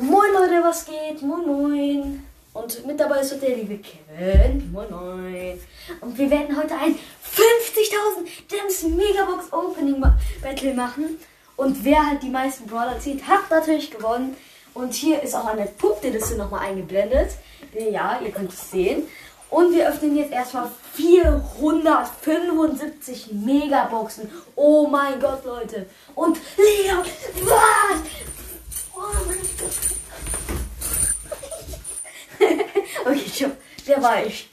Moin Leute, was geht? Moin moin. Und mit dabei ist heute der liebe Kevin. Moin moin. Und wir werden heute ein 50.000 Gems Megabox Opening Battle machen. Und wer halt die meisten Brawler zieht, hat natürlich gewonnen. Und hier ist auch eine Punkteliste nochmal eingeblendet. Ja, ihr könnt es sehen. Und wir öffnen jetzt erstmal 475 Megaboxen. Oh mein Gott, Leute. Und Leon, Oi, tchau. Até mais.